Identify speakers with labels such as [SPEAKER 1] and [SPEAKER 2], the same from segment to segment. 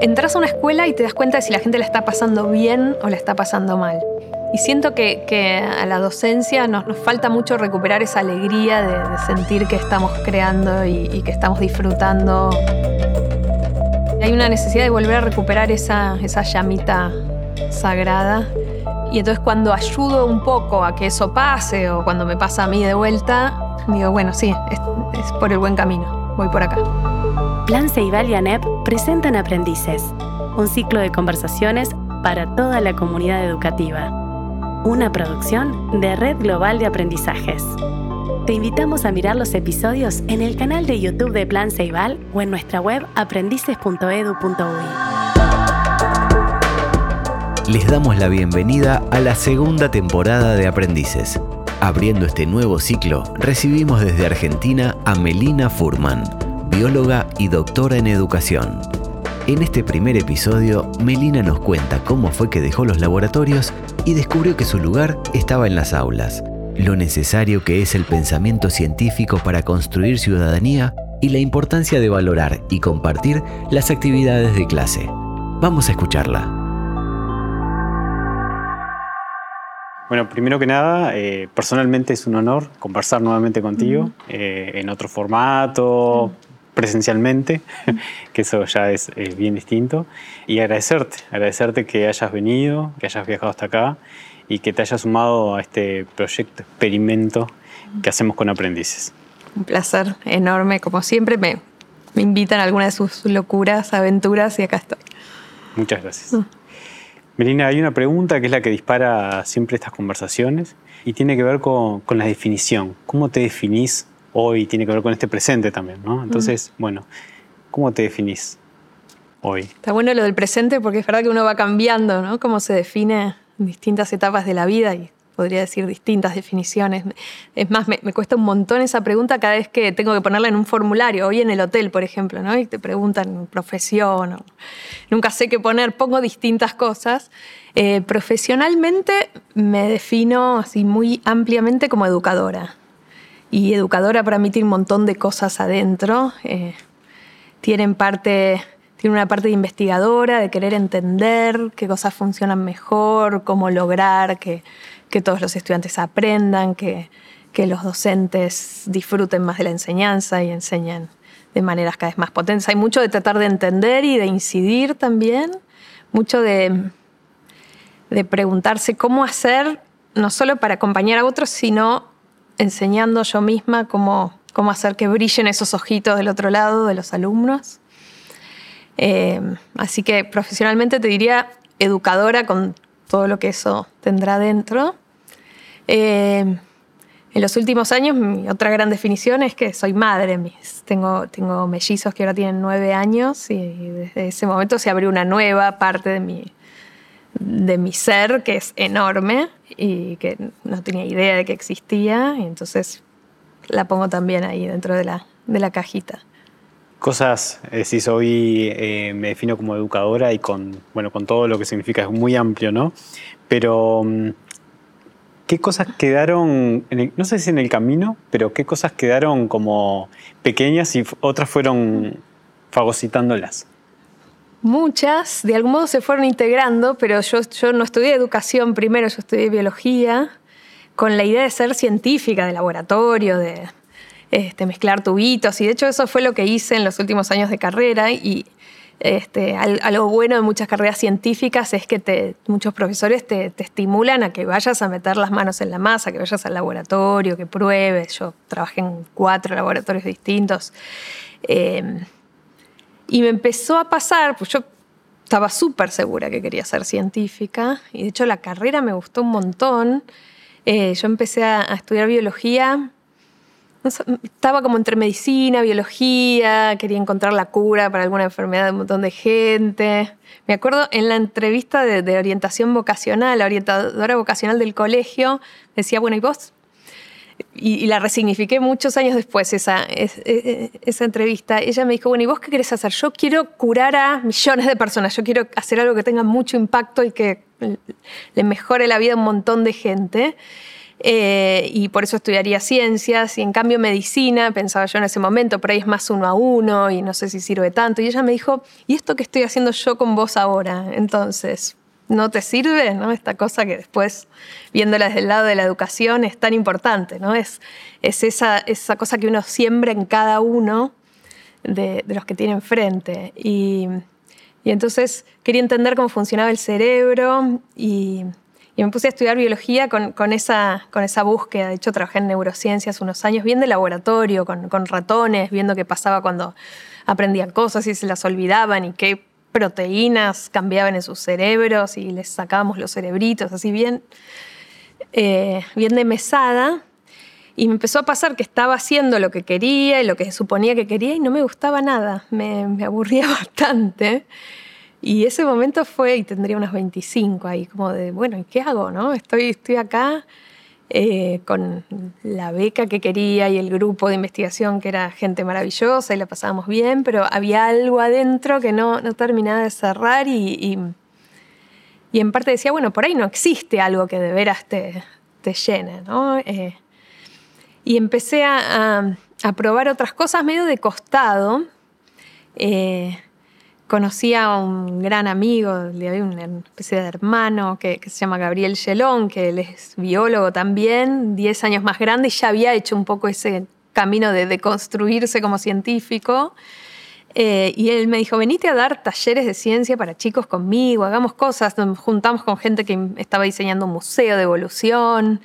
[SPEAKER 1] entras a una escuela y te das cuenta de si la gente la está pasando bien o la está pasando mal. Y siento que, a la docencia nos, falta mucho recuperar esa alegría de, sentir que estamos creando y, que estamos disfrutando. Hay una necesidad de volver a recuperar esa, esa llamita sagrada. Y entonces cuando ayudo un poco a que eso pase o cuando me pasa a mí de vuelta, digo, bueno, sí, es, es por el buen camino, voy por acá.
[SPEAKER 2] Plan Ceibal y ANEP presentan Aprendices, un ciclo de conversaciones para toda la comunidad educativa. Una producción de Red Global de Aprendizajes. Te invitamos a mirar los episodios en el canal de YouTube de Plan Ceibal o en nuestra web aprendices.edu.uy.
[SPEAKER 3] Les damos la bienvenida a la segunda temporada de Aprendices. Abriendo este nuevo ciclo, recibimos desde Argentina a Melina Furman bióloga y doctora en educación. En este primer episodio, Melina nos cuenta cómo fue que dejó los laboratorios y descubrió que su lugar estaba en las aulas, lo necesario que es el pensamiento científico para construir ciudadanía y la importancia de valorar y compartir las actividades de clase. Vamos a escucharla.
[SPEAKER 4] Bueno, primero que nada, eh, personalmente es un honor conversar nuevamente contigo eh, en otro formato, presencialmente, que eso ya es bien distinto. Y agradecerte, agradecerte que hayas venido, que hayas viajado hasta acá y que te hayas sumado a este proyecto, experimento que hacemos con aprendices.
[SPEAKER 1] Un placer enorme, como siempre me, me invitan a alguna de sus locuras, aventuras y acá estoy.
[SPEAKER 4] Muchas gracias. Mm. Melina, hay una pregunta que es la que dispara siempre estas conversaciones y tiene que ver con, con la definición. ¿Cómo te definís hoy tiene que ver con este presente también, ¿no? Entonces, bueno, ¿cómo te definís hoy?
[SPEAKER 1] Está bueno lo del presente porque es verdad que uno va cambiando, ¿no? Cómo se define en distintas etapas de la vida y podría decir distintas definiciones. Es más, me, cuesta un montón esa pregunta cada vez que tengo que ponerla en un formulario, hoy en el hotel, por ejemplo, ¿no? Y te preguntan profesión, o, nunca sé qué poner, pongo distintas cosas. Eh, profesionalmente me defino así muy ampliamente como educadora y educadora para mí tiene un montón de cosas adentro. Eh, tienen parte, tiene una parte de investigadora, de querer entender qué cosas funcionan mejor, cómo lograr que, que todos los estudiantes aprendan, que, que los docentes disfruten más de la enseñanza y enseñen de maneras cada vez más potentes. Hay mucho de tratar de entender y de incidir también, mucho de, de preguntarse cómo hacer, no solo para acompañar a otros, sino enseñando yo misma cómo, cómo hacer que brillen esos ojitos del otro lado de los alumnos. Eh, así que profesionalmente te diría educadora con todo lo que eso tendrá dentro. Eh, en los últimos años, mi otra gran definición es que soy madre. tengo, tengo mellizos que ahora tienen nueve años y desde ese momento se abrió una nueva parte de mi, de mi ser que es enorme y que no tenía idea de que existía, y entonces la pongo también ahí dentro de la, de la cajita.
[SPEAKER 4] Cosas, decís, hoy eh, me defino como educadora y con, bueno, con todo lo que significa, es muy amplio, ¿no? Pero, mm, ¿qué cosas quedaron, no sé si en el camino, pero qué cosas quedaron como pequeñas y otras fueron fagocitándolas?
[SPEAKER 1] Muchas, de algún modo se fueron integrando, pero yo, yo no estudié educación primero, yo estudié biología, con la idea de ser científica, de laboratorio, de este, mezclar tubitos, y de hecho eso fue lo que hice en los últimos años de carrera, y este, algo bueno de muchas carreras científicas es que te, muchos profesores te, estimulan a que vayas a meter las manos en la masa, que vayas al laboratorio, que pruebes. Yo trabajé en cuatro laboratorios distintos. Eh, y me empezó a pasar, pues yo estaba súper segura que quería ser científica y de hecho la carrera me gustó un montón. Eh, yo empecé a, estudiar biología, estaba como entre medicina, biología, quería encontrar la cura para alguna enfermedad de un montón de gente. Me acuerdo en la entrevista de, de orientación vocacional, la orientadora vocacional del colegio, decía, bueno, ¿y vos y, la resignifiqué muchos años después, esa, esa entrevista. Ella me dijo, bueno, ¿y vos qué querés hacer? Yo quiero curar a millones de personas, yo quiero hacer algo que tenga mucho impacto y que le mejore la vida a un montón de gente. eh, y por eso estudiaría ciencias y en cambio medicina, pensaba yo en ese momento, por ahí es más uno a uno y no sé si sirve tanto. Y ella me dijo, ¿y esto que estoy haciendo yo con vos ahora? Entonces, ¿no te sirve? ¿no? Esta cosa que después, viéndola desde el lado de la educación, es tan importante, ¿no? Es, es esa, cosa que uno siembra en cada uno de, los que tiene enfrente. Y, entonces quería entender cómo funcionaba el cerebro y me puse a estudiar biología con, con, esa, con esa búsqueda. De hecho, trabajé en neurociencias unos años, bien de laboratorio, con, con ratones, viendo qué pasaba cuando aprendían cosas y se las olvidaban y qué proteínas cambiaban en sus cerebros y les sacábamos los cerebritos, así bien, eh, bien de mesada. Y me empezó a pasar que estaba haciendo lo que quería y lo que suponía que quería y no me gustaba nada, me, me aburría bastante. Y ese momento fue, y tendría unos 25 ahí, como de, bueno, ¿y qué hago? No? Estoy, estoy acá eh, con la beca que quería y el grupo de investigación que era gente maravillosa y la pasábamos bien, pero había algo adentro que no, no terminaba de cerrar y, y, en parte decía, bueno, por ahí no existe algo que de veras te, te llene, ¿no? Eh, y empecé a, a, probar otras cosas medio de costado. Eh, conocí a un gran amigo, había una especie de hermano que, se llama Gabriel Gelón, que él es biólogo también, 10 años más grande y ya había hecho un poco ese camino de, deconstruirse como científico. Eh, y él me dijo, venite a dar talleres de ciencia para chicos conmigo, hagamos cosas. Nos juntamos con gente que estaba diseñando un museo de evolución.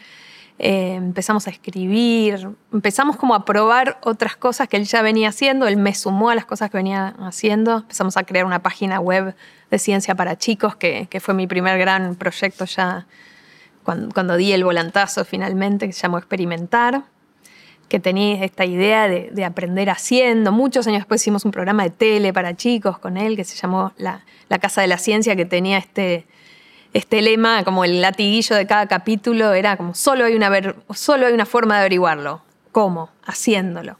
[SPEAKER 1] Eh, empezamos a escribir, empezamos como a probar otras cosas que él ya venía haciendo, él me sumó a las cosas que venía haciendo, empezamos a crear una página web de ciencia para chicos, que, fue mi primer gran proyecto ya cuando, di el volantazo finalmente, que se llamó Experimentar, que tenía esta idea de, de, aprender haciendo. Muchos años después hicimos un programa de tele para chicos con él, que se llamó La, la Casa de la Ciencia, que tenía este este lema, como el latiguillo de cada capítulo, era como solo hay una, solo hay una forma de averiguarlo. ¿Cómo? Haciéndolo.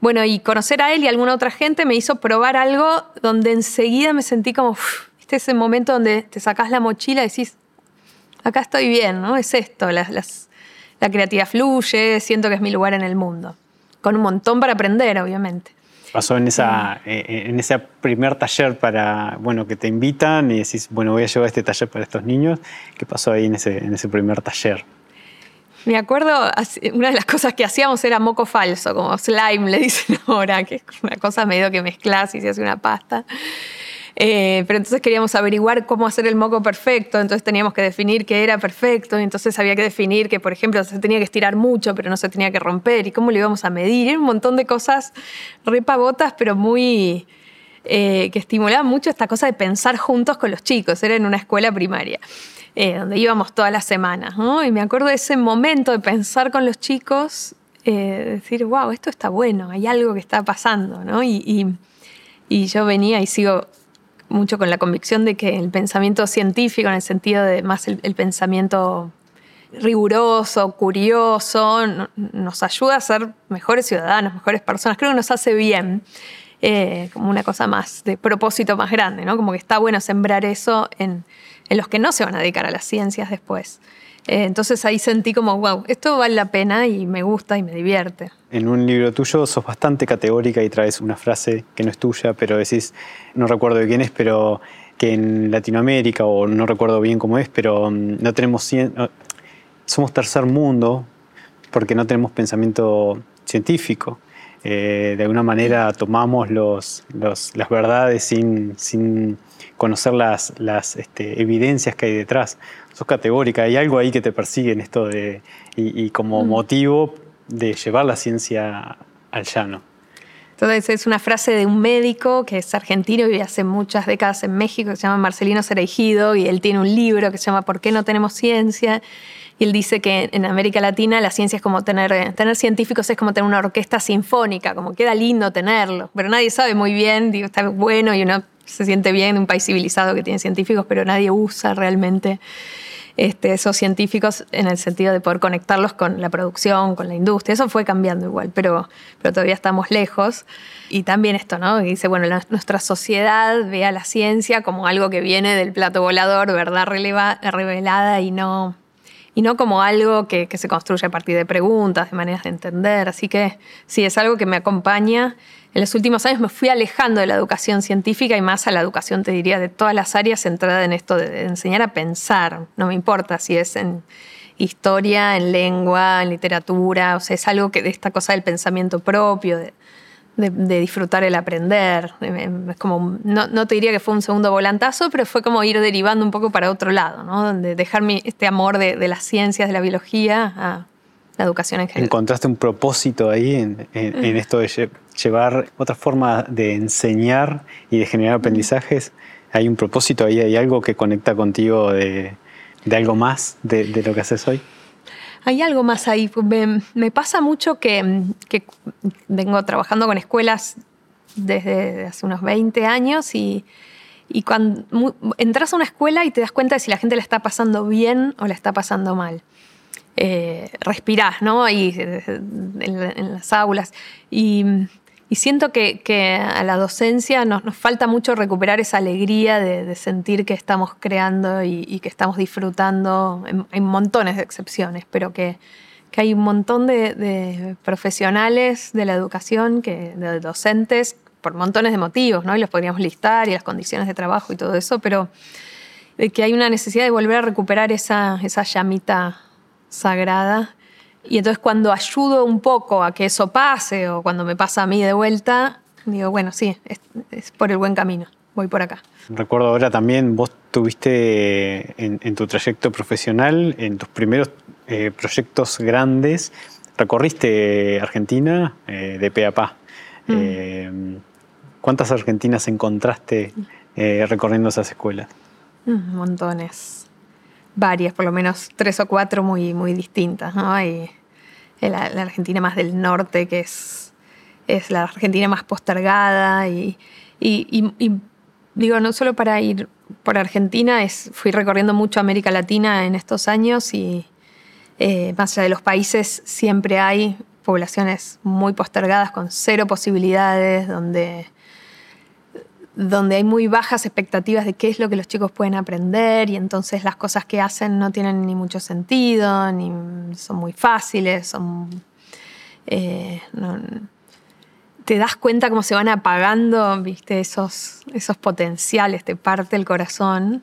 [SPEAKER 1] Bueno, y conocer a él y a alguna otra gente me hizo probar algo donde enseguida me sentí como, este es el momento donde te sacás la mochila y decís, acá estoy bien, ¿no? Es esto, la creatividad fluye, siento que es mi lugar en el mundo. Con un montón para aprender, obviamente
[SPEAKER 4] pasó en, esa, eh, eh, en ese primer taller para, bueno, que te invitan y decís, bueno, voy a llevar este taller para estos niños? ¿Qué pasó ahí en ese, en ese primer taller?
[SPEAKER 1] Me acuerdo, una de las cosas que hacíamos era moco falso, como slime, le dicen ahora, que es una cosa medio que mezclas y se hace una pasta. Eh, pero entonces queríamos averiguar cómo hacer el moco perfecto, entonces teníamos que definir qué era perfecto, y entonces había que definir que, por ejemplo, se tenía que estirar mucho, pero no se tenía que romper, y cómo lo íbamos a medir. Era un montón de cosas re pavotas, pero muy... Eh, que estimulaban mucho esta cosa de pensar juntos con los chicos. Era en una escuela primaria. Eh, donde íbamos todas las semanas, Y me acuerdo de ese momento de pensar con los chicos, decir, wow, esto está bueno, hay algo que está pasando, ¿no? y, y yo venía y sigo mucho con la convicción de que el pensamiento científico, en el sentido de más el, pensamiento riguroso, curioso, nos ayuda a ser mejores ciudadanos, mejores personas. Creo que nos hace bien, eh, como una cosa más de propósito más grande, ¿no? Como que está bueno sembrar eso en, en los que no se van a dedicar a las ciencias después. Eh, entonces ahí sentí como, wow, esto vale la pena y me gusta y me divierte.
[SPEAKER 4] En un libro tuyo sos bastante categórica y traes una frase que no es tuya, pero decís, no recuerdo de quién es, pero que en Latinoamérica, o no recuerdo bien cómo es, pero mm, no tenemos, somos tercer mundo porque no tenemos pensamiento científico. Eh, de alguna manera tomamos los, las verdades sin, sin conocer las, las este, evidencias que hay detrás sos categórica, hay algo ahí que te persigue en esto de, y, como mm. motivo de llevar la ciencia al llano.
[SPEAKER 1] Entonces es una frase de un médico que es argentino y vive hace muchas décadas en México, que se llama Marcelino Cereijido, y él tiene un libro que se llama ¿Por qué no tenemos ciencia? Y él dice que en América Latina la ciencia es como tener, tener científicos, es como tener una orquesta sinfónica, como queda lindo tenerlo, pero nadie sabe muy bien, digo, está bueno y uno se siente bien en un país civilizado que tiene científicos, pero nadie usa realmente este, esos científicos en el sentido de poder conectarlos con la producción, con la industria. Eso fue cambiando igual, pero, pero todavía estamos lejos. Y también esto, ¿no? Que dice, bueno, nuestra sociedad ve a la ciencia como algo que viene del plato volador, verdad revelada y no, y no como algo que, se construye a partir de preguntas, de maneras de entender. Así que sí, es algo que me acompaña. En los últimos años me fui alejando de la educación científica y más a la educación, te diría, de todas las áreas centrada en esto de, enseñar a pensar. No me importa si es en historia, en lengua, en literatura, o sea, es algo que de esta cosa del pensamiento propio, de, disfrutar el aprender. Es como, no, te diría que fue un segundo volantazo, pero fue como ir derivando un poco para otro lado, ¿no? De dejar este amor de, las ciencias, de la biología, a la educación en general.
[SPEAKER 4] ¿Encontraste un propósito ahí en, mm. esto de llevar otra forma de enseñar y de generar aprendizajes? ¿Hay un propósito ahí? ¿Hay algo que conecta contigo de, algo más de, de lo que haces hoy?
[SPEAKER 1] Hay algo más ahí. Me, pasa mucho que, vengo trabajando con escuelas desde hace unos 20 años y, cuando entras a una escuela y te das cuenta de si la gente la está pasando bien o la está pasando mal. Eh, respirás, ¿no? Ahí en, en las aulas. Y y siento que, a la docencia nos, falta mucho recuperar esa alegría de, sentir que estamos creando y, que estamos disfrutando. Hay montones de excepciones, pero que, hay un montón de, profesionales de la educación, que, de docentes, por montones de motivos, ¿no? Y los podríamos listar y las condiciones de trabajo y todo eso, pero de que hay una necesidad de volver a recuperar esa, esa llamita sagrada y entonces cuando ayudo un poco a que eso pase o cuando me pasa a mí de vuelta, digo, bueno, sí, es, por el buen camino, voy por acá.
[SPEAKER 4] Recuerdo ahora también, vos tuviste en, tu trayecto profesional, en tus primeros eh, proyectos grandes, recorriste Argentina eh, de pe a pa. Mm. Eh, ¿Cuántas argentinas encontraste recorriendo esas escuelas?
[SPEAKER 1] Mm, montones varias, por lo menos tres o cuatro muy, muy distintas, ¿no? Hay la, Argentina más del norte, que es, es la Argentina más postergada, y, digo, no solo para ir por Argentina, es, fui recorriendo mucho América Latina en estos años y eh, más allá de los países siempre hay poblaciones muy postergadas con cero posibilidades, donde donde hay muy bajas expectativas de qué es lo que los chicos pueden aprender y entonces las cosas que hacen no tienen ni mucho sentido, ni son muy fáciles, son... Eh, te das cuenta cómo se van apagando, viste, esos, esos potenciales, te parte el corazón.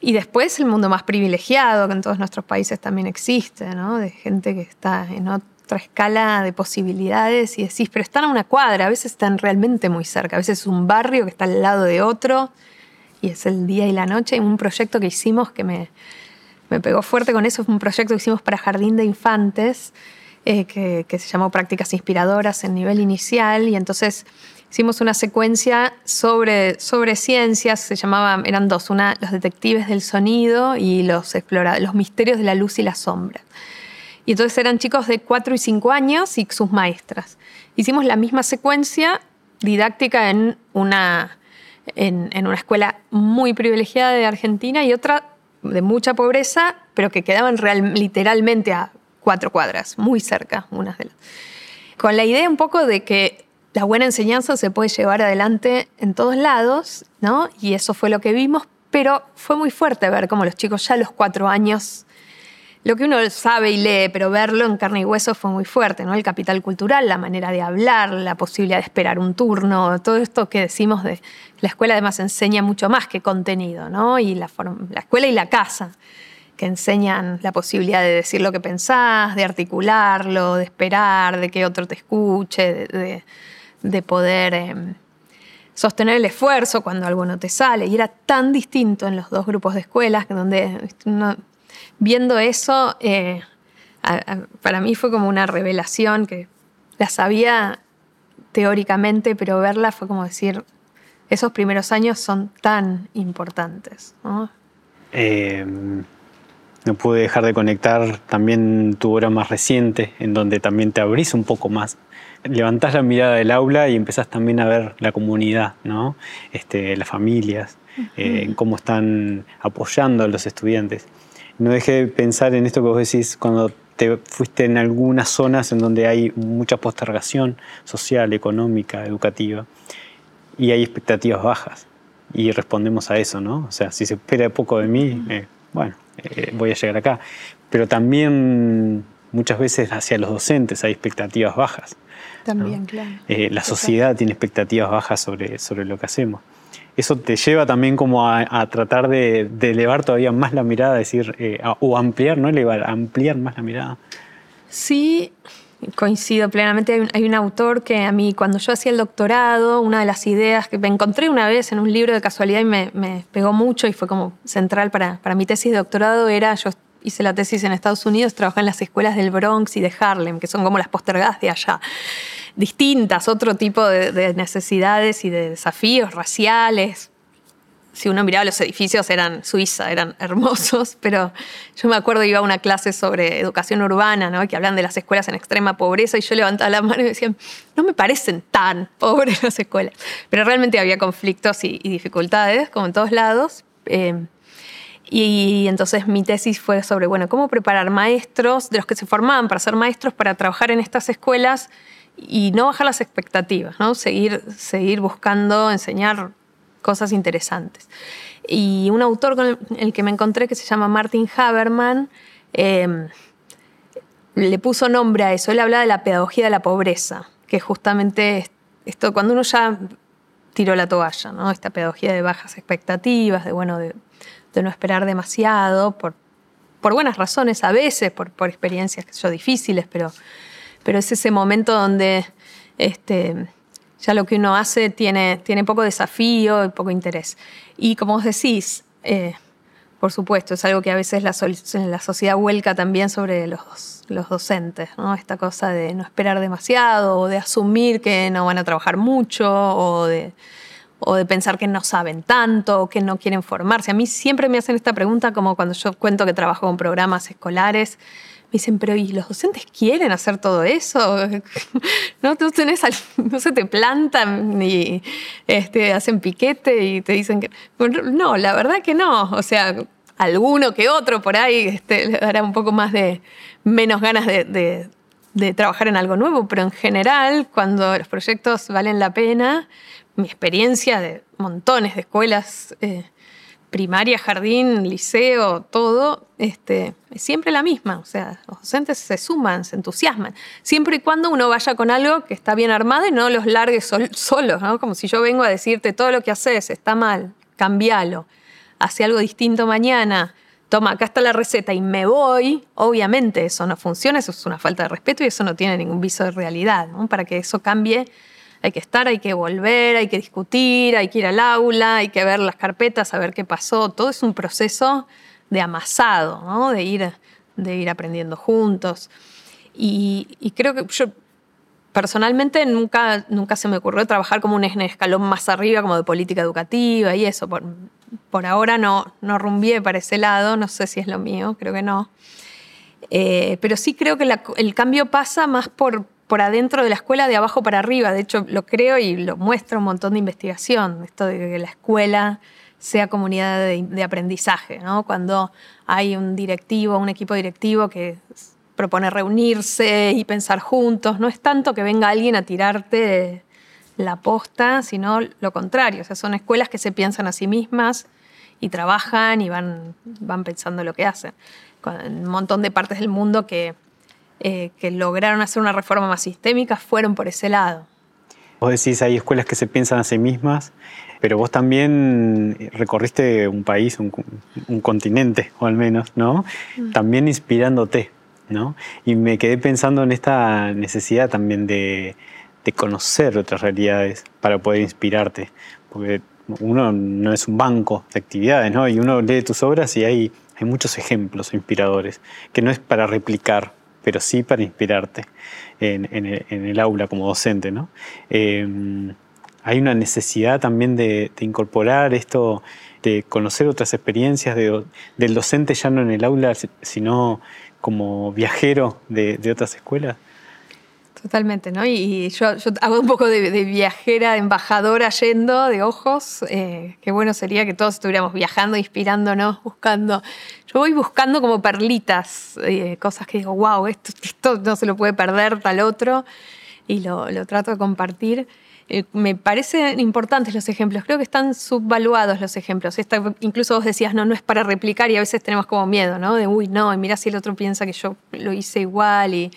[SPEAKER 1] Y después el mundo más privilegiado, que en todos nuestros países también existe, ¿no? De gente que está en otro otra escala de posibilidades y decís, pero están a una cuadra, a veces están realmente muy cerca, a veces es un barrio que está al lado de otro y es el día y la noche. Y un proyecto que hicimos que me, me pegó fuerte con eso, fue un proyecto que hicimos para Jardín de Infantes, eh, que, que, se llamó Prácticas Inspiradoras en nivel inicial y entonces hicimos una secuencia sobre, sobre ciencias, se llamaba, eran dos, una, los detectives del sonido y los, los misterios de la luz y la sombra. Y entonces eran chicos de 4 y 5 años y sus maestras. Hicimos la misma secuencia didáctica en una, en, una escuela muy privilegiada de Argentina y otra de mucha pobreza, pero que quedaban literalmente a cuatro cuadras, muy cerca unas de las. Con la idea un poco de que la buena enseñanza se puede llevar adelante en todos lados, ¿no? Y eso fue lo que vimos, pero fue muy fuerte ver cómo los chicos ya a los cuatro años lo que uno sabe y lee, pero verlo en carne y hueso fue muy fuerte, ¿no? El capital cultural, la manera de hablar, la posibilidad de esperar un turno, todo esto que decimos de la escuela además enseña mucho más que contenido, ¿no? Y la, la escuela y la casa, que enseñan la posibilidad de decir lo que pensás, de articularlo, de esperar, de que otro te escuche, de, poder em, sostener el esfuerzo cuando algo no te sale. Y era tan distinto en los dos grupos de escuelas, donde viendo eso, eh, para mí fue como una revelación que la sabía teóricamente, pero verla fue como decir, esos primeros años son tan importantes. ¿no?
[SPEAKER 4] Em, no pude dejar de conectar también tu obra más reciente, en donde también te abrís un poco más. Levantás la mirada del aula y empezás también a ver la comunidad, ¿no? este, las familias, eh, cómo están apoyando a los estudiantes no dejé de pensar en esto que vos decís cuando te fuiste en algunas zonas en donde hay mucha postergación social, económica, educativa, y hay expectativas bajas. Y respondemos a eso, ¿no? O sea, si se espera poco de mí, eh, bueno, eh, voy a llegar acá. Pero también muchas veces hacia los docentes hay expectativas bajas.
[SPEAKER 1] También, claro.
[SPEAKER 4] Eh, la sociedad tiene expectativas bajas sobre, sobre lo que hacemos. Eso te lleva también como a, tratar de, elevar todavía más la mirada, decir, eh, o ampliar, no elevar, ampliar más la mirada.
[SPEAKER 1] Sí, coincido plenamente. Hay un, autor que a mí, cuando yo hacía el doctorado, una de las ideas que me encontré una vez en un libro de casualidad y me, pegó mucho y fue como central para, para mi tesis de doctorado, era, yo hice la tesis en Estados Unidos, trabajé en las escuelas del Bronx y de Harlem, que son como las postergadas de allá. Distintas, otro tipo de, necesidades y de desafíos raciales. Si uno miraba los edificios, eran Suiza, eran hermosos, pero yo me acuerdo iba a una clase sobre educación urbana, ¿no? que hablan de las escuelas en extrema pobreza, y yo levantaba la mano y decía, no me parecen tan pobres las escuelas. Pero realmente había conflictos y, dificultades, como en todos lados. Eh, y entonces mi tesis fue sobre, bueno, cómo preparar maestros, de los que se formaban para ser maestros, para trabajar en estas escuelas y no bajar las expectativas, ¿no? Seguir, seguir buscando enseñar cosas interesantes. Y un autor con el que me encontré, que se llama Martin Haberman, em, le puso nombre a eso. Él hablaba de la pedagogía de la pobreza, que justamente esto, cuando uno ya tiró la toalla, ¿no? Esta pedagogía de bajas expectativas, de, bueno, de de no esperar demasiado, por, por buenas razones a veces, por, por experiencias que son difíciles, pero, pero es ese momento donde este, ya lo que uno hace tiene, tiene poco desafío y poco interés. Y como vos decís, eh, por supuesto, es algo que a veces la, la sociedad vuelca también sobre los, los docentes, ¿no? Esta cosa de no esperar demasiado, o de asumir que no van a trabajar mucho, o de o de pensar que no saben tanto o que no quieren formarse. A mí siempre me hacen esta pregunta como cuando yo cuento que trabajo con programas escolares. Dicen, pero ¿y los docentes quieren hacer todo eso? ¿No, ¿Tú no se te plantan ni este, hacen piquete y te dicen que... no, la verdad que no. O sea, alguno que otro por ahí este, le dará un poco más de menos ganas de, de trabajar en algo nuevo, pero en general, cuando los proyectos valen la pena, mi experiencia de montones de escuelas, eh, primaria, jardín, liceo, todo, este, es siempre la misma. O sea, los docentes se suman, se entusiasman. Siempre y cuando uno vaya con algo que está bien armado y no los largue solos, ¿no? Como si yo vengo a decirte todo lo que haces está mal, cambialo, hace algo distinto mañana. Toma, acá está la receta y me voy. Obviamente eso no funciona, eso es una falta de respeto y eso no tiene ningún viso de realidad. Para que eso cambie, hay que estar, hay que volver, hay que discutir, hay que ir al aula, hay que ver las carpetas, saber qué pasó. Todo es un proceso de amasado, ¿no? de, ir, de ir aprendiendo juntos. Y, creo que yo personalmente nunca, nunca se me ocurrió trabajar como un escalón más arriba, como de política educativa y eso. Por, por ahora no, no rumbié para ese lado, no sé si es lo mío, creo que no. Eh, pero sí creo que el cambio pasa más por, por adentro de la escuela de abajo para arriba. De hecho, lo creo y lo muestra un montón de investigación, esto de que la escuela sea comunidad de, aprendizaje, ¿no? Cuando hay un directivo, un equipo directivo que propone reunirse y pensar juntos, no es tanto que venga alguien a tirarte la posta, sino lo contrario. O sea, son escuelas que se piensan a sí mismas y trabajan y van, van pensando lo que hacen. un montón de partes del mundo que eh, que lograron hacer una reforma más sistémica fueron por ese lado.
[SPEAKER 4] Vos decís, hay escuelas que se piensan a sí mismas, pero vos también recorriste un país, un, continente, o al menos, ¿no? Mm. También inspirándote, ¿no? Y me quedé pensando en esta necesidad también de, de conocer otras realidades para poder inspirarte, porque uno no es un banco de actividades, ¿no? Y uno lee tus obras y hay, hay muchos ejemplos inspiradores, que no es para replicar, pero sí para inspirarte en, el, aula como docente. ¿no? Em, hay una necesidad también de, incorporar esto, de conocer otras experiencias del docente ya no en el aula, sino como viajero de otras escuelas.
[SPEAKER 1] Totalmente, ¿no? Y, yo, hago un poco de, viajera, embajadora yendo de ojos. Eh, qué bueno sería que todos estuviéramos viajando, inspirándonos, buscando. Yo voy buscando como perlitas, eh, cosas que digo, wow, esto, esto no se lo puede perder tal otro, y lo, trato de compartir. eh, me parecen importantes los ejemplos. Creo que están subvaluados los ejemplos. incluso vos decías, no, no es para replicar y a veces tenemos como miedo, ¿no? De, uy, no, y mira si el otro piensa que yo lo hice igual y...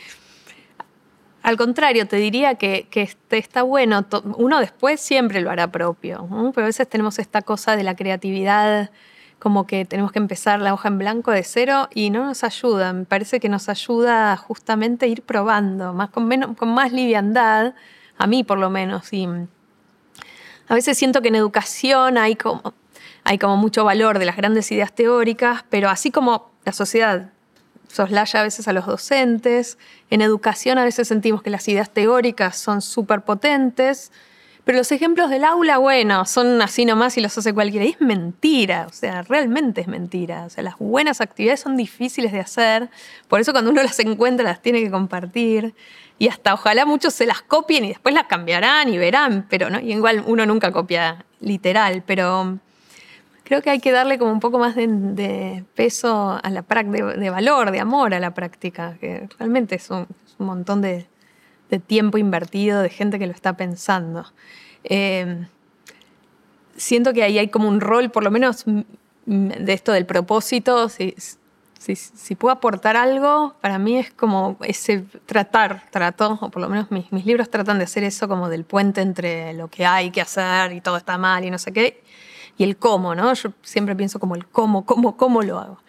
[SPEAKER 1] Al contrario, te diría que, este, está bueno. Uno después siempre lo hará propio, pero a veces tenemos esta cosa de la creatividad como que tenemos que empezar la hoja en blanco de cero y no nos ayuda. Me parece que nos ayuda justamente a ir probando, más con, menos, con más liviandad, a mí por lo menos. Y a veces siento que en educación hay como, hay como mucho valor de las grandes ideas teóricas, pero así como la sociedad soslaya a veces a los docentes, en educación a veces sentimos que las ideas teóricas son súper potentes, pero los ejemplos del aula, bueno, son así nomás y los hace cualquiera. Y es mentira, o sea, realmente es mentira. O sea, las buenas actividades son difíciles de hacer, por eso cuando uno las encuentra las tiene que compartir. Y hasta ojalá muchos se las copien y después las cambiarán y verán, pero no, y igual uno nunca copia literal, pero creo que hay que darle como un poco más de, peso a la práctica, de, valor, de amor a la práctica, que realmente es un montón de, de tiempo invertido, de gente que lo está pensando. Eh, siento que ahí hay como un rol, por lo menos de esto del propósito, si, si, puedo aportar algo, para mí es como ese tratar, trato, o por lo menos mis, mis, libros tratan de hacer eso como del puente entre lo que hay que hacer y todo está mal y no sé qué, y el cómo, ¿no? Yo siempre pienso como el cómo, cómo, cómo lo hago.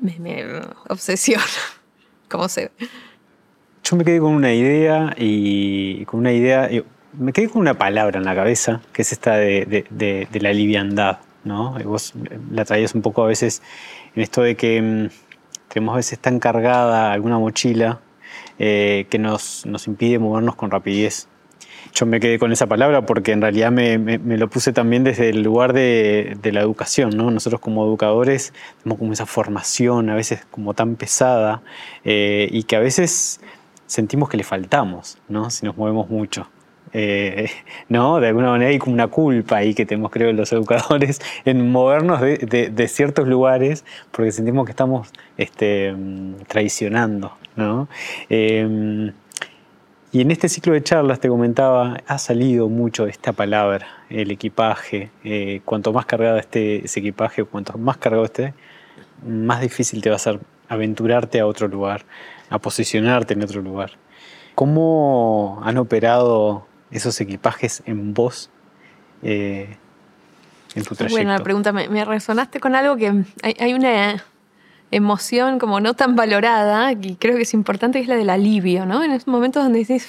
[SPEAKER 1] Me, me obsesiona, se
[SPEAKER 4] yo me quedé con una idea y con una idea, me quedé con una palabra en la cabeza, que es esta de, la liviandad, ¿no? vos la traías un poco a veces en esto de que mm, tenemos a veces tan cargada alguna mochila eh, que nos, nos impide movernos con rapidez. Yo me quedé con esa palabra porque en realidad me, lo puse también desde el lugar de, la educación, ¿no? Nosotros como educadores tenemos como esa formación a veces como tan pesada eh, y que a veces sentimos que le faltamos, ¿no? Si nos movemos mucho. Eh, ¿no? De alguna manera hay como una culpa ahí que tenemos, creo, los educadores en movernos de, ciertos lugares porque sentimos que estamos este, traicionando, ¿no? Em, y en este ciclo de charlas, te comentaba, ha salido mucho esta palabra, el equipaje. Eh, cuanto más cargado esté ese equipaje, cuanto más cargado esté, más difícil te va a ser aventurarte a otro lugar a posicionarte en otro lugar. ¿Cómo han operado esos equipajes en vos eh, en tu trayecto?
[SPEAKER 1] Bueno, la pregunta, me, resonaste con algo que hay, una emoción como no tan valorada, y creo que es importante, es la del alivio, ¿no? En esos momentos donde dices,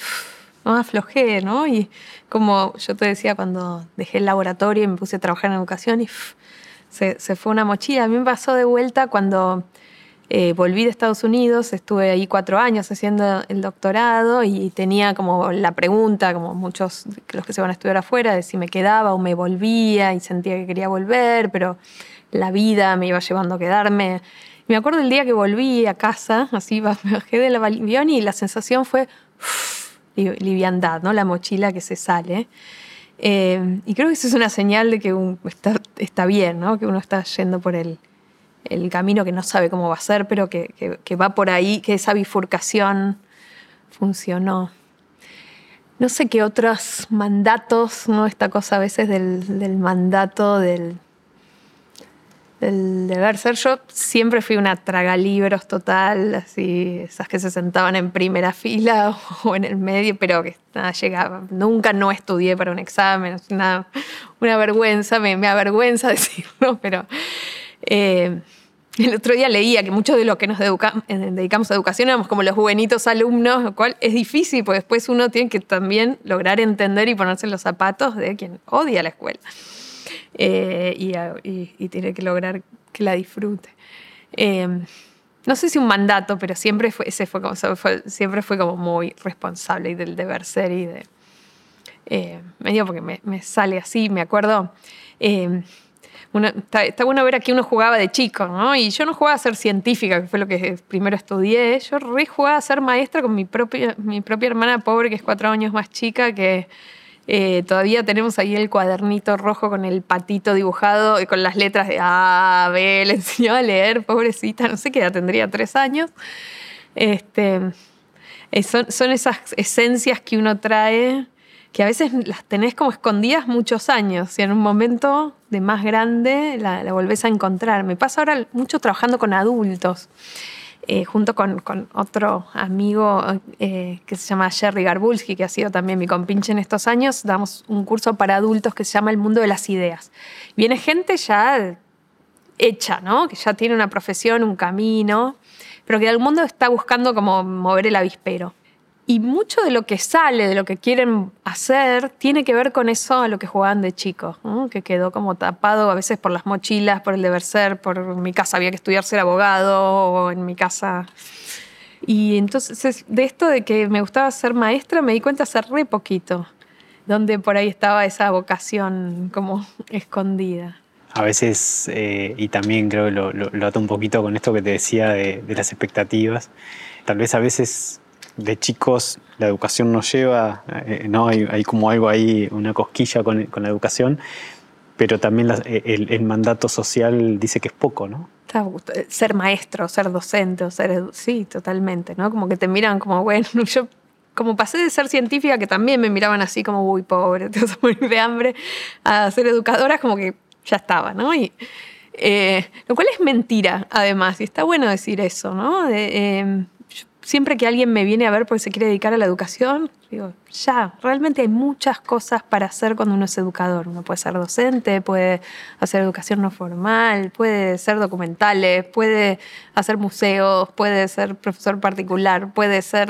[SPEAKER 1] no aflojé, ¿no? Y como yo te decía cuando dejé el laboratorio y me puse a trabajar en educación y se, fue una mochila. A mí me pasó de vuelta cuando eh, volví de Estados Unidos, estuve ahí cuatro años haciendo el doctorado y tenía como la pregunta, como muchos los que se van a estudiar afuera, de si me quedaba o me volvía y sentía que quería volver, pero la vida me iba llevando a quedarme. me acuerdo el día que volví a casa, así me bajé del avión y la sensación fue liviandad, ¿no? la mochila que se sale. Eh, y creo que eso es una señal de que uno está, está bien, ¿no? que uno está yendo por el el camino que no sabe cómo va a ser, pero que, va por ahí, que esa bifurcación funcionó. No sé qué otros mandatos, ¿no? Esta cosa a veces del, mandato, del, del, deber ser. Yo siempre fui una tragalibros total, así, esas que se sentaban en primera fila o en el medio, pero que nada. Nunca no estudié para un examen, una vergüenza, me, me avergüenza decirlo, pero eh, el otro día leía que muchos de los que nos eh, dedicamos a educación éramos como los buenitos alumnos, lo cual es difícil, porque después uno tiene que también lograr entender y ponerse los zapatos de quien odia la escuela. Eh, y, tiene que lograr que la disfrute. no sé si un mandato, pero siempre fue, como, muy responsable y del deber ser y de... medio porque me, sale así, me acuerdo está, bueno ver a qué uno jugaba de chico, ¿no? Y yo no jugaba a ser científica, que fue lo que primero estudié. Yo re jugaba a ser maestra con mi propia, mi propia hermana pobre, que es cuatro años más chica, que eh, todavía tenemos ahí el cuadernito rojo con el patito dibujado y con las letras de A, B. Le enseñó a leer, pobrecita, no sé qué edad tendría, tres años. Este, eh, son, son esas esencias que uno trae que a veces las tenés como escondidas muchos años y en un momento de más grande la, la volvés a encontrar. Me pasa ahora mucho trabajando con adultos. Eh, junto con, otro amigo eh, que se llama Jerry Garbulski, que ha sido también mi compinche en estos años, damos un curso para adultos que se llama El Mundo de las Ideas. Viene gente ya hecha, ¿no? que ya tiene una profesión, un camino, pero que el mundo está buscando como mover el avispero. Y mucho de lo que sale, de lo que quieren hacer, tiene que ver con eso a lo que jugaban de chicos, que quedó como tapado a veces por las mochilas, por el deber ser, por mi casa había que estudiar ser abogado, o en mi casa. Y entonces, de esto de que me gustaba ser maestra, me di cuenta hace re poquito, donde por ahí estaba esa vocación como escondida.
[SPEAKER 4] A veces, eh, y también creo que lo, lo, ato un poquito con esto que te decía de, de las expectativas, tal vez a veces de chicos la educación nos lleva, eh, ¿no? Hay, como algo ahí, una cosquilla con, la educación, pero también eh, el, mandato social dice que es poco, ¿no?
[SPEAKER 1] Ser maestro, ser docente, ser... Sí, totalmente, ¿no? Como que te miran como, bueno, yo como pasé de ser científica, que también me miraban así como, uy, pobre, te vas a morir de hambre, a ser educadora, como que ya estaba, ¿no? Y, eh, lo cual es mentira, además, y está bueno decir eso, ¿no? De, siempre que alguien me viene a ver porque se quiere dedicar a la educación, digo, ya, realmente hay muchas cosas para hacer cuando uno es educador. Uno puede ser docente, puede hacer educación no formal, puede ser documentales, puede hacer museos, puede ser profesor particular, puede ser...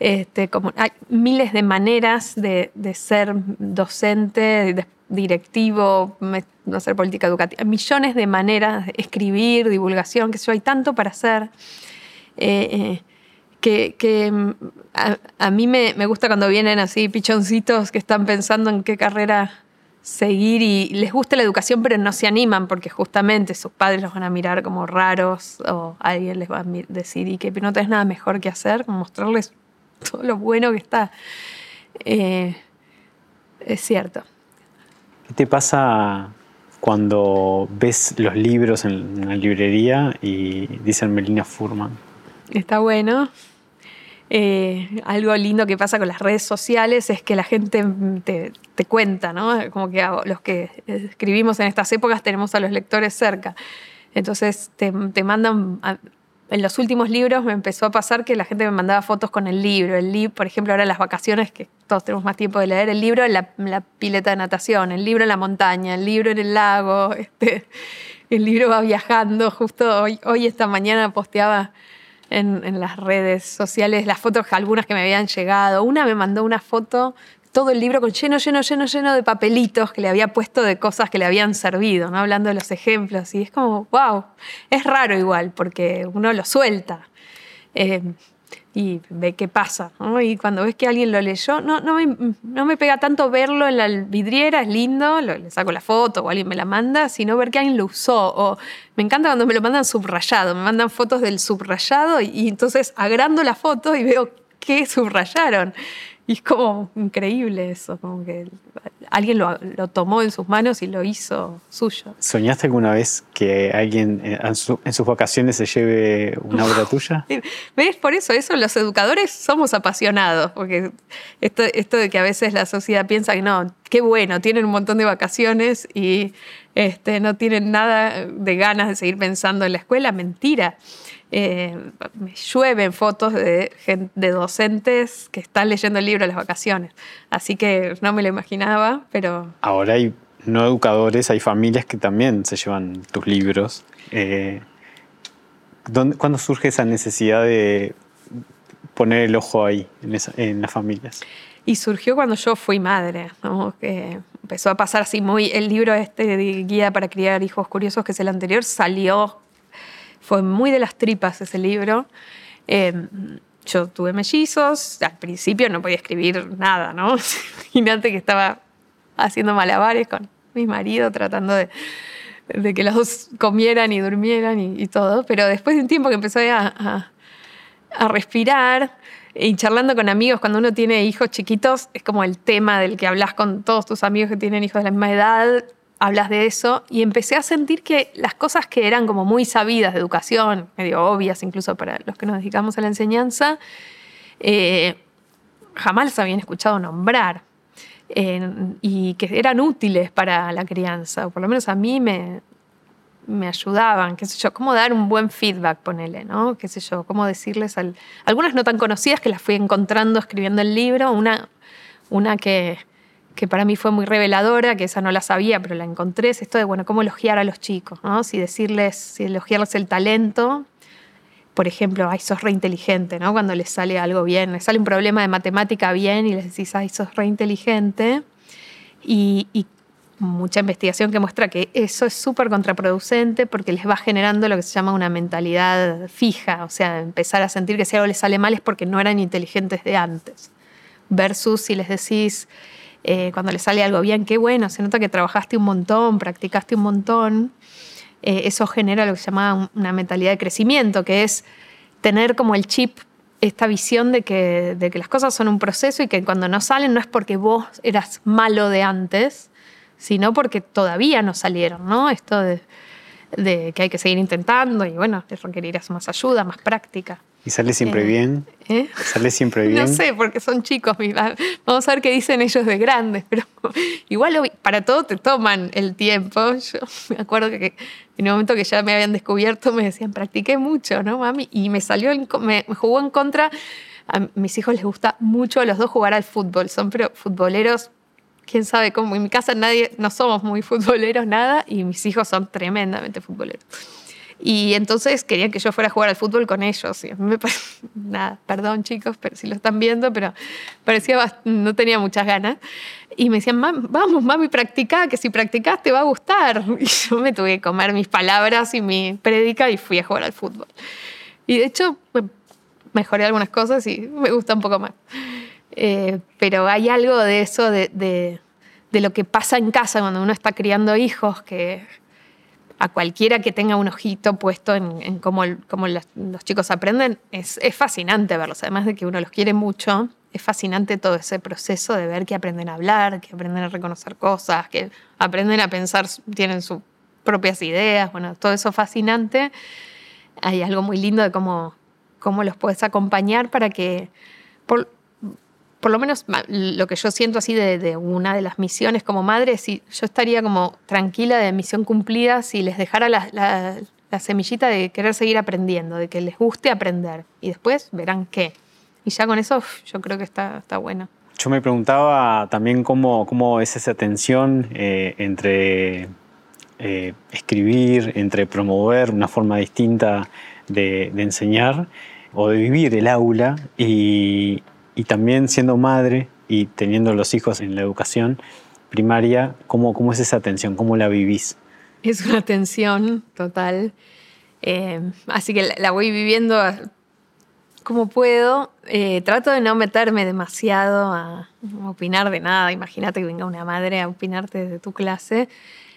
[SPEAKER 1] Este, como, hay miles de maneras de, ser docente, directivo, no hacer política educativa, millones de maneras, de escribir, divulgación, que yo, hay tanto para hacer. Eh, eh, que, mm, a, mí me, gusta cuando vienen así pichoncitos que están pensando en qué carrera seguir y les gusta la educación pero no se animan porque justamente sus padres los van a mirar como raros o alguien les va a decir y que no tenés nada mejor que hacer, mostrarles todo lo bueno que está. Eh, es cierto.
[SPEAKER 4] ¿Qué te pasa cuando ves los libros en una librería y dicen Melina Furman?
[SPEAKER 1] Está bueno. Eh, algo lindo que pasa con las redes sociales es que la gente te, cuenta, ¿no? Como que los que escribimos en estas épocas tenemos a los lectores cerca. Entonces te, mandan. en los últimos libros me empezó a pasar que la gente me mandaba fotos con el libro. El libro, por ejemplo, ahora en las vacaciones, que todos tenemos más tiempo de leer, el libro en la, pileta de natación, el libro en la montaña, el libro en el lago. Este, el libro va viajando. Justo hoy, hoy esta mañana posteaba en, las redes sociales las fotos, algunas que me habían llegado. Una me mandó una foto, todo el libro con lleno, lleno, lleno, lleno de papelitos que le había puesto de cosas que le habían servido, ¿no? hablando de los ejemplos. Y es como, wow, es raro igual, porque uno lo suelta. Eh, y ve qué pasa. Y cuando ves que alguien lo leyó, no, no, me, no me pega tanto verlo en la vidriera, es lindo, le saco la foto o alguien me la manda, sino ver que alguien lo usó. O me encanta cuando me lo mandan subrayado, me mandan fotos del subrayado y, y entonces agrando la foto y veo qué subrayaron. Y es como increíble eso, como que alguien lo, tomó en sus manos y lo hizo suyo.
[SPEAKER 4] ¿Soñaste alguna vez que alguien en, sus vacaciones se lleve una obra tuya?
[SPEAKER 1] ¿Ves? Por eso, eso los educadores somos apasionados, porque esto, esto de que a veces la sociedad piensa que no, qué bueno, tienen un montón de vacaciones y este, no tienen nada de ganas de seguir pensando en la escuela, mentira. Eh, me llueven fotos de, de docentes que están leyendo el libro en las vacaciones. Así que no me lo imaginaba, pero...
[SPEAKER 4] Ahora hay no educadores, hay familias que también se llevan tus libros. Eh, ¿Cuándo surge esa necesidad de poner el ojo ahí, en, las familias?
[SPEAKER 1] Y surgió cuando yo fui madre, que empezó a pasar así muy... El libro este de Guía para criar hijos curiosos, que es el anterior, salió fue muy de las tripas ese libro. Em, yo tuve mellizos, al principio no podía escribir nada, ¿no? Imagínate que estaba haciendo malabares con mi marido, tratando de, que los dos comieran y durmieran y, todo, pero después de un tiempo que empecé a, a, respirar y charlando con amigos, cuando uno tiene hijos chiquitos, es como el tema del que hablas con todos tus amigos que tienen hijos de la misma edad, hablas de eso y empecé a sentir que las cosas que eran como muy sabidas de educación, medio obvias incluso para los que nos dedicamos a la enseñanza, eh, jamás las habían escuchado nombrar. y que eran útiles para la crianza, o por lo menos a mí me, me ayudaban, qué sé yo, cómo dar un buen feedback, ponele, ¿no? Qué sé yo, cómo decirles al, algunas no tan conocidas que las fui encontrando escribiendo el libro, una, una que, que para mí fue muy reveladora, que esa no la sabía, pero la encontré, es esto de, bueno, cómo elogiar a los chicos, ¿no? Si decirles, si elogiarles el talento, por ejemplo, ay, sos re inteligente, ¿no? Cuando les sale algo bien, les sale un problema de matemática bien y les decís, ay, sos re inteligente. Y, y mucha investigación que muestra que eso es súper contraproducente porque les va generando lo que se llama una mentalidad fija, o sea, empezar a sentir que si algo les sale mal es porque no eran inteligentes de antes. Versus si les decís, eh, cuando les sale algo bien, qué bueno, se nota que trabajaste un montón, practicaste un montón, eh, eso genera lo que se llama una mentalidad de crecimiento, que es tener como el chip esta visión de que, de que las cosas son un proceso y que cuando no salen no es porque vos eras malo de antes, sino porque todavía no salieron, ¿no? Esto de, que hay que seguir intentando y bueno, requerirás más ayuda, más práctica.
[SPEAKER 4] ¿Y sale siempre eh, bien? ¿eh? ¿Sale siempre bien?
[SPEAKER 1] No sé, porque son chicos. Vamos a ver qué dicen ellos de grandes, pero igual para todo te toman el tiempo. Yo me acuerdo que en un momento que ya me habían descubierto me decían, practiqué mucho, ¿no, mami? Y me salió, me, me jugó en contra. A mis hijos les gusta mucho a los dos jugar al fútbol. Son pero futboleros quién sabe cómo. En mi casa nadie, no somos muy futboleros, nada, y mis hijos son tremendamente futboleros. Y entonces querían que yo fuera a jugar al fútbol con ellos. Y me nada, perdón chicos, pero si lo están viendo, pero parecía no tenía muchas ganas. Y me decían, vamos, mami, practica, que si practicas te va a gustar. Y yo me tuve que comer mis palabras y mi prédica y fui a jugar al fútbol. Y de hecho, mejoré algunas cosas y me gusta un poco más. Eh, pero hay algo de eso, de, lo que pasa en casa cuando uno está criando hijos, que a cualquiera que tenga un ojito puesto en, cómo, los, chicos aprenden, es, fascinante verlos. Además de que uno los quiere mucho, es fascinante todo ese proceso de ver que aprenden a hablar, que aprenden a reconocer cosas, que aprenden a pensar, tienen sus propias ideas, bueno, todo eso fascinante. Hay algo muy lindo de cómo, cómo los puedes acompañar para que, lo menos lo que yo siento así de, una de las misiones como madre, si yo estaría como tranquila de misión cumplida si les dejara la, semillita de querer seguir aprendiendo, de que les guste aprender y después verán qué. Y ya con eso yo creo que está, está bueno.
[SPEAKER 4] Yo me preguntaba también cómo, cómo es esa tensión eh, entre eh, escribir, entre promover una forma distinta de, de enseñar o de vivir el aula y, y también siendo madre y teniendo los hijos en la educación primaria, ¿cómo, cómo es esa tensión? ¿Cómo la vivís?
[SPEAKER 1] Es una tensión total. Eh, así que la, voy viviendo como puedo. Eh, trato de no meterme demasiado a, opinar de nada. Imagínate que venga una madre a opinarte de tu clase.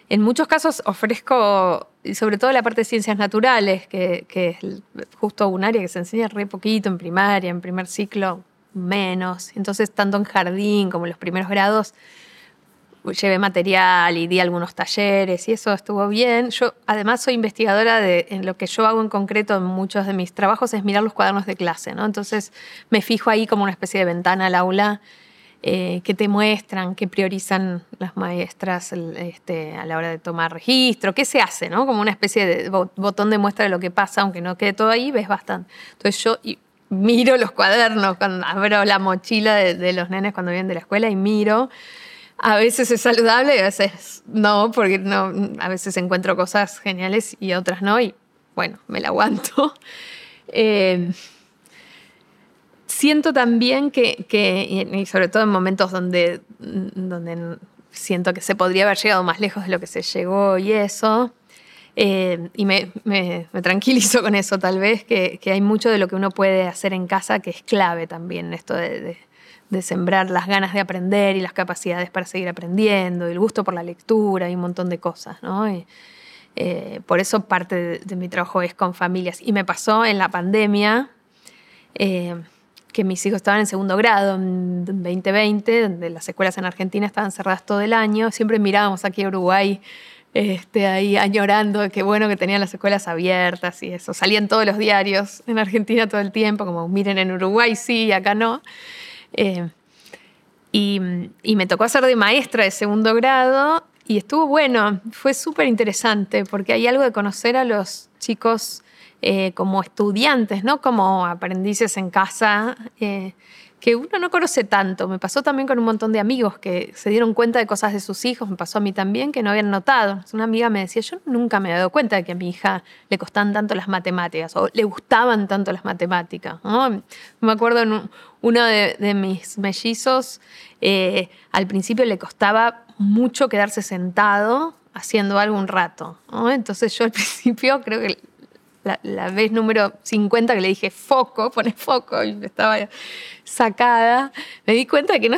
[SPEAKER 1] En muchos casos ofrezco, sobre todo la parte de ciencias naturales, que, que es justo un área que se enseña re poquito en primaria, en primer ciclo, menos. Entonces, tanto en jardín como en los primeros grados, llevé material y di algunos talleres y eso estuvo bien. Yo además soy investigadora de en lo que yo hago en concreto en muchos de mis trabajos es mirar los cuadernos de clase, ¿no? Entonces me fijo ahí como una especie de ventana al aula eh, que te muestran, qué priorizan las maestras este, a la hora de tomar registro, qué se hace, ¿no? Como una especie de botón de muestra de lo que pasa, aunque no quede todo ahí, ves bastante. Entonces yo miro los cuadernos, cuando abro la mochila de, los nenes cuando vienen de la escuela y miro. A veces es saludable y a veces no, porque no, a veces encuentro cosas geniales y otras no, y bueno, me la aguanto. Eh, siento también que, que, y sobre todo en momentos donde, donde siento que se podría haber llegado más lejos de lo que se llegó y eso, eh, y me, tranquilizo con eso, tal vez, que, hay mucho de lo que uno puede hacer en casa que es clave también, esto de, sembrar las ganas de aprender y las capacidades para seguir aprendiendo, y el gusto por la lectura y un montón de cosas, ¿no? Eh, por eso parte de, mi trabajo es con familias. Y me pasó en la pandemia eh, que mis hijos estaban en segundo grado en 2020, donde las escuelas en Argentina estaban cerradas todo el año. Siempre mirábamos aquí a Uruguay este, ahí añorando qué bueno que tenían las escuelas abiertas y eso. Salían todos los diarios en Argentina todo el tiempo, como miren en Uruguay sí, acá no. Eh, Y, me tocó hacer de maestra de segundo grado y estuvo bueno, fue súper interesante porque hay algo de conocer a los chicos eh, como estudiantes, ¿no? Como aprendices en casa. Eh, que uno no conoce tanto. Me pasó también con un montón de amigos que se dieron cuenta de cosas de sus hijos, me pasó a mí también, que no habían notado. Una amiga me decía, yo nunca me había dado cuenta de que a mi hija le costaban tanto las matemáticas o le gustaban tanto las matemáticas. Me acuerdo en uno de, mis mellizos, eh, al principio le costaba mucho quedarse sentado haciendo algo un rato. Entonces yo al principio creo que la, vez número 50 que le dije foco, pone foco, y estaba sacada, me di cuenta que no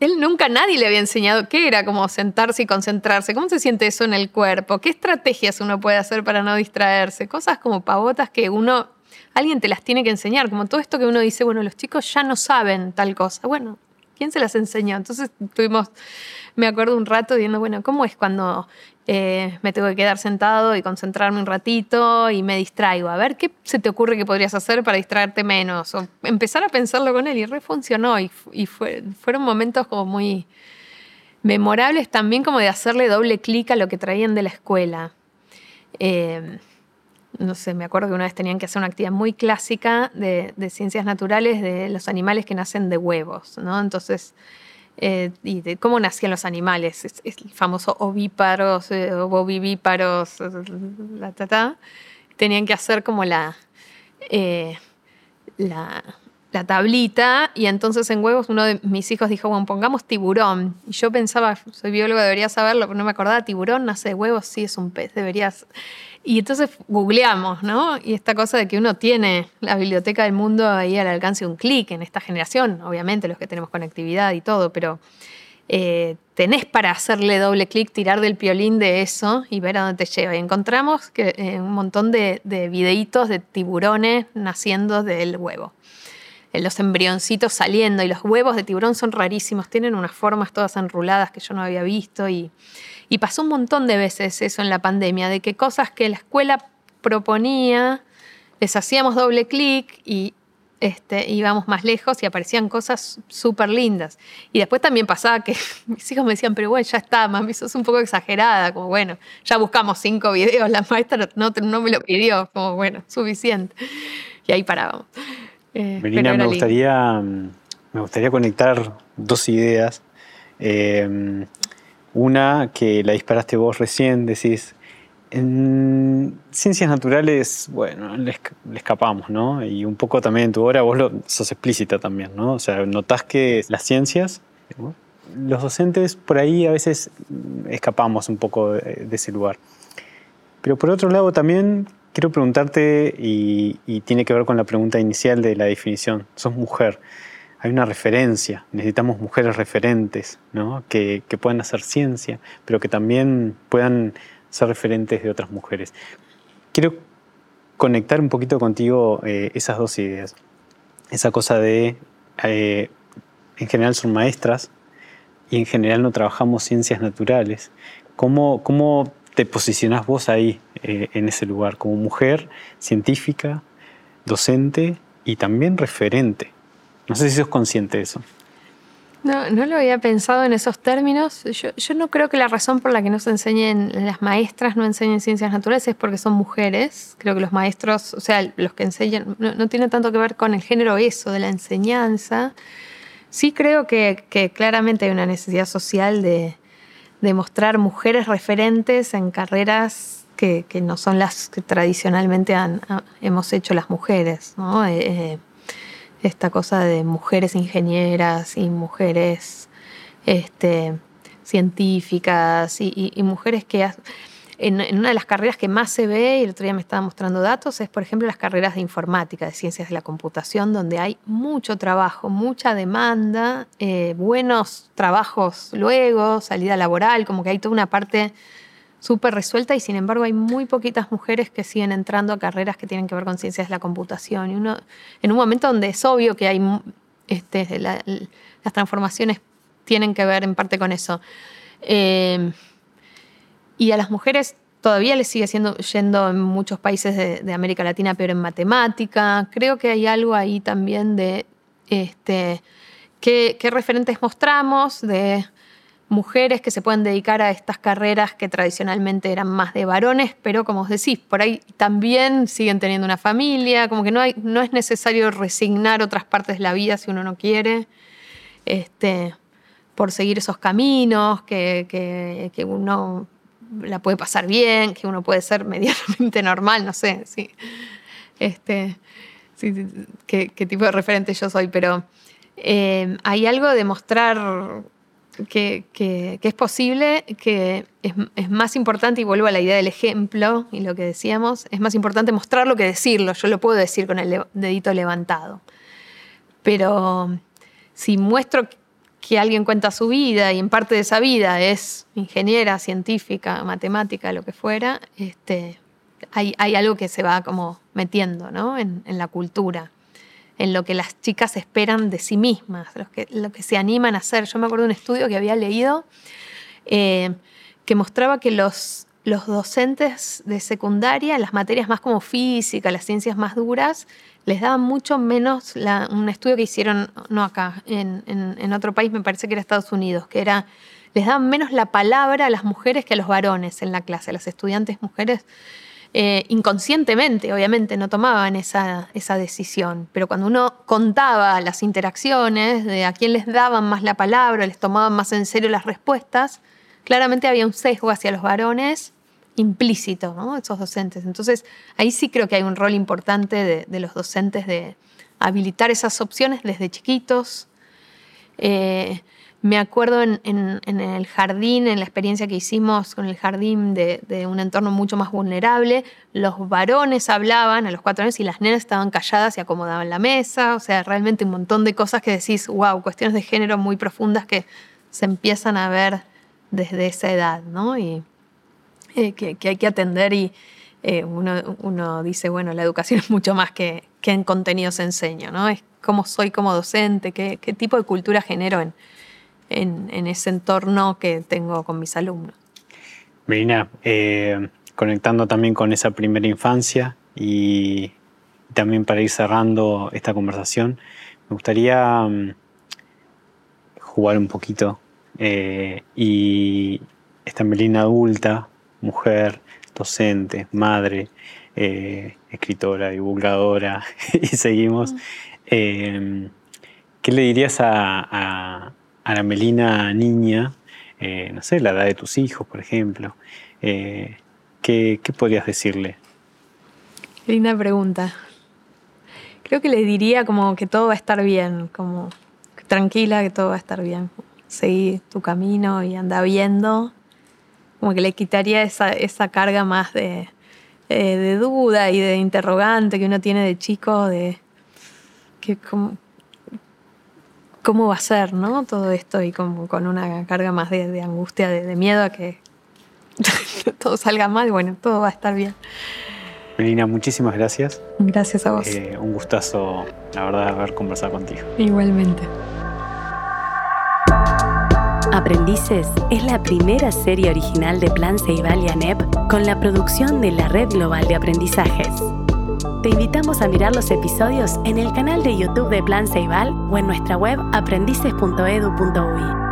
[SPEAKER 1] él nunca nadie le había enseñado qué era como sentarse y concentrarse, cómo se siente eso en el cuerpo, qué estrategias uno puede hacer para no distraerse, cosas como pavotas que uno, alguien te las tiene que enseñar, como todo esto que uno dice, bueno, los chicos ya no saben tal cosa, bueno, ¿quién se las enseñó? Entonces tuvimos, me acuerdo un rato diciendo, bueno, ¿cómo es cuando eh, me tengo que quedar sentado y concentrarme un ratito y me distraigo. A ver, ¿qué se te ocurre que podrías hacer para distraerte menos? O empezar a pensarlo con él y refuncionó. Y, y fueron momentos como muy memorables también como de hacerle doble clic a lo que traían de la escuela. Eh, no sé, me acuerdo que una vez tenían que hacer una actividad muy clásica de, de ciencias naturales de los animales que nacen de huevos, ¿no? Entonces eh, y de cómo nacían los animales, es, el famoso ovíparos, eh, ovovivíparos, la tata, tenían que hacer como eh, la, la, tablita y entonces en huevos uno de mis hijos dijo, bueno, pongamos tiburón. Y yo pensaba, soy biólogo, debería saberlo, pero no me acordaba, tiburón nace de huevos, sí es un pez, deberías y entonces googleamos, ¿no? Y esta cosa de que uno tiene la biblioteca del mundo ahí al alcance de un clic en esta generación, obviamente los que tenemos conectividad y todo, pero eh, tenés para hacerle doble clic, tirar del piolín de eso y ver a dónde te lleva. Y encontramos que, eh, un montón de, de videitos de tiburones naciendo del huevo. Eh, los embrioncitos saliendo y los huevos de tiburón son rarísimos, tienen unas formas todas enruladas que yo no había visto y pasó un montón de veces eso en la pandemia, de que cosas que la escuela proponía, les hacíamos doble clic y este, íbamos más lejos y aparecían cosas súper lindas. Y después también pasaba que mis hijos me decían, pero bueno, ya está, mami, sos un poco exagerada, como bueno, ya buscamos cinco videos, la maestra no, no me lo pidió, como bueno, suficiente. Y ahí parábamos.
[SPEAKER 4] Eh, me gustaría, me gustaría conectar dos ideas. Eh, una que la disparaste vos recién, decís, en ciencias naturales, bueno, le, escapamos, ¿no? Y un poco también en tu obra vos lo, sos explícita también, ¿no? O sea, notás que las ciencias, los docentes por ahí a veces escapamos un poco de, ese lugar. Pero por otro lado también quiero preguntarte, y, y tiene que ver con la pregunta inicial de la definición, sos mujer hay una referencia, necesitamos mujeres referentes, ¿no? que, puedan hacer ciencia, pero que también puedan ser referentes de otras mujeres. Quiero conectar un poquito contigo eh, esas dos ideas. Esa cosa de, eh, en general son maestras y en general no trabajamos ciencias naturales. ¿Cómo, cómo te posicionás vos ahí, eh, en ese lugar, como mujer científica, docente y también referente? No sé si sos consciente de eso.
[SPEAKER 1] No, no lo había pensado en esos términos. Yo, no creo que la razón por la que no se enseñen, las maestras no enseñen ciencias naturales es porque son mujeres. Creo que los maestros, o sea, los que enseñan, no, tiene tanto que ver con el género eso, de la enseñanza. Sí creo que, claramente hay una necesidad social de, mostrar mujeres referentes en carreras que, no son las que tradicionalmente hemos hecho las mujeres. Eh, eh, esta cosa de mujeres ingenieras y mujeres este, científicas y, mujeres que... En, una de las carreras que más se ve, y el otro día me estaba mostrando datos, es por ejemplo las carreras de informática, de ciencias de la computación, donde hay mucho trabajo, mucha demanda, eh, buenos trabajos luego, salida laboral, como que hay toda una parte súper resuelta y sin embargo hay muy poquitas mujeres que siguen entrando a carreras que tienen que ver con ciencias de la computación. Y uno, en un momento donde es obvio que hay este, las transformaciones tienen que ver en parte con eso. Eh, y a las mujeres todavía les sigue siendo, yendo en muchos países de, América Latina, pero en matemática. Creo que hay algo ahí también de este, qué, referentes mostramos de mujeres que se pueden dedicar a estas carreras que tradicionalmente eran más de varones, pero como os decís, por ahí también siguen teniendo una familia, como que no, es necesario resignar otras partes de la vida si uno no quiere, este, por seguir esos caminos, que, uno la puede pasar bien, que uno puede ser medianamente normal, no sé, sí. Este, qué, tipo de referente yo soy, pero eh, hay algo de mostrar que, es posible, que es, más importante, y vuelvo a la idea del ejemplo y lo que decíamos, es más importante mostrarlo que decirlo. Yo lo puedo decir con el dedito levantado. Pero si muestro que alguien cuenta su vida y en parte de esa vida es ingeniera, científica, matemática, lo que fuera, este, hay, algo que se va como metiendo en la cultura en lo que las chicas esperan de sí mismas, lo que, lo que se animan a hacer. Yo me acuerdo de un estudio que había leído eh, que mostraba que los, los docentes de secundaria, las materias más como física, las ciencias más duras, les daban mucho menos, un estudio que hicieron, no acá, en, otro país, me parece que era Estados Unidos, que era, les daban menos la palabra a las mujeres que a los varones en la clase, a las estudiantes mujeres eh, inconscientemente, obviamente, no tomaban esa, esa, decisión, pero cuando uno contaba las interacciones, de a quién les daban más la palabra, les tomaban más en serio las respuestas, claramente había un sesgo hacia los varones implícito, ¿no? esos docentes. Entonces, ahí sí creo que hay un rol importante de, de los docentes de habilitar esas opciones desde chiquitos. Eh, me acuerdo en, el jardín, en la experiencia que hicimos con el jardín de, un entorno mucho más vulnerable, los varones hablaban a los cuatro años y las nenas estaban calladas y acomodaban la mesa, o sea, realmente un montón de cosas que decís, wow, cuestiones de género muy profundas que se empiezan a ver desde esa edad, ¿no? Y eh, que, hay que atender y eh, uno, dice, bueno, la educación es mucho más que, que en contenidos enseño, ¿no? Es cómo soy como docente, qué, qué tipo de cultura genero en en, ese entorno que tengo con mis alumnos.
[SPEAKER 4] Melina, eh, conectando también con esa primera infancia y también para ir cerrando esta conversación, me gustaría mm, jugar un poquito y esta Melina adulta, mujer, docente, madre, eh, escritora, divulgadora, y seguimos. Mm. ¿Qué le dirías a, a la Melina niña, eh, no sé, la edad de tus hijos, por ejemplo, eh, ¿qué, podrías decirle?
[SPEAKER 1] Linda pregunta. Creo que le diría como que todo va a estar bien, como tranquila, que todo va a estar bien. Seguí tu camino y anda viendo. Como que le quitaría esa, esa carga más de, eh, de duda y de interrogante que uno tiene de chico, de que como, cómo va a ser, ¿no? Todo esto y con, con una carga más de, angustia, de, miedo a que todo salga mal. Bueno, todo va a estar bien.
[SPEAKER 4] Melina, muchísimas gracias.
[SPEAKER 1] Gracias a vos.
[SPEAKER 4] Eh, un gustazo, la verdad, haber conversado contigo.
[SPEAKER 1] Igualmente.
[SPEAKER 2] Aprendices es la primera serie original de Plan Ceibal y ANEP con la producción de la Red Global de Aprendizajes. Te invitamos a mirar los episodios en el canal de YouTube de Plan Ceibal o en nuestra web aprendices.edu.ui.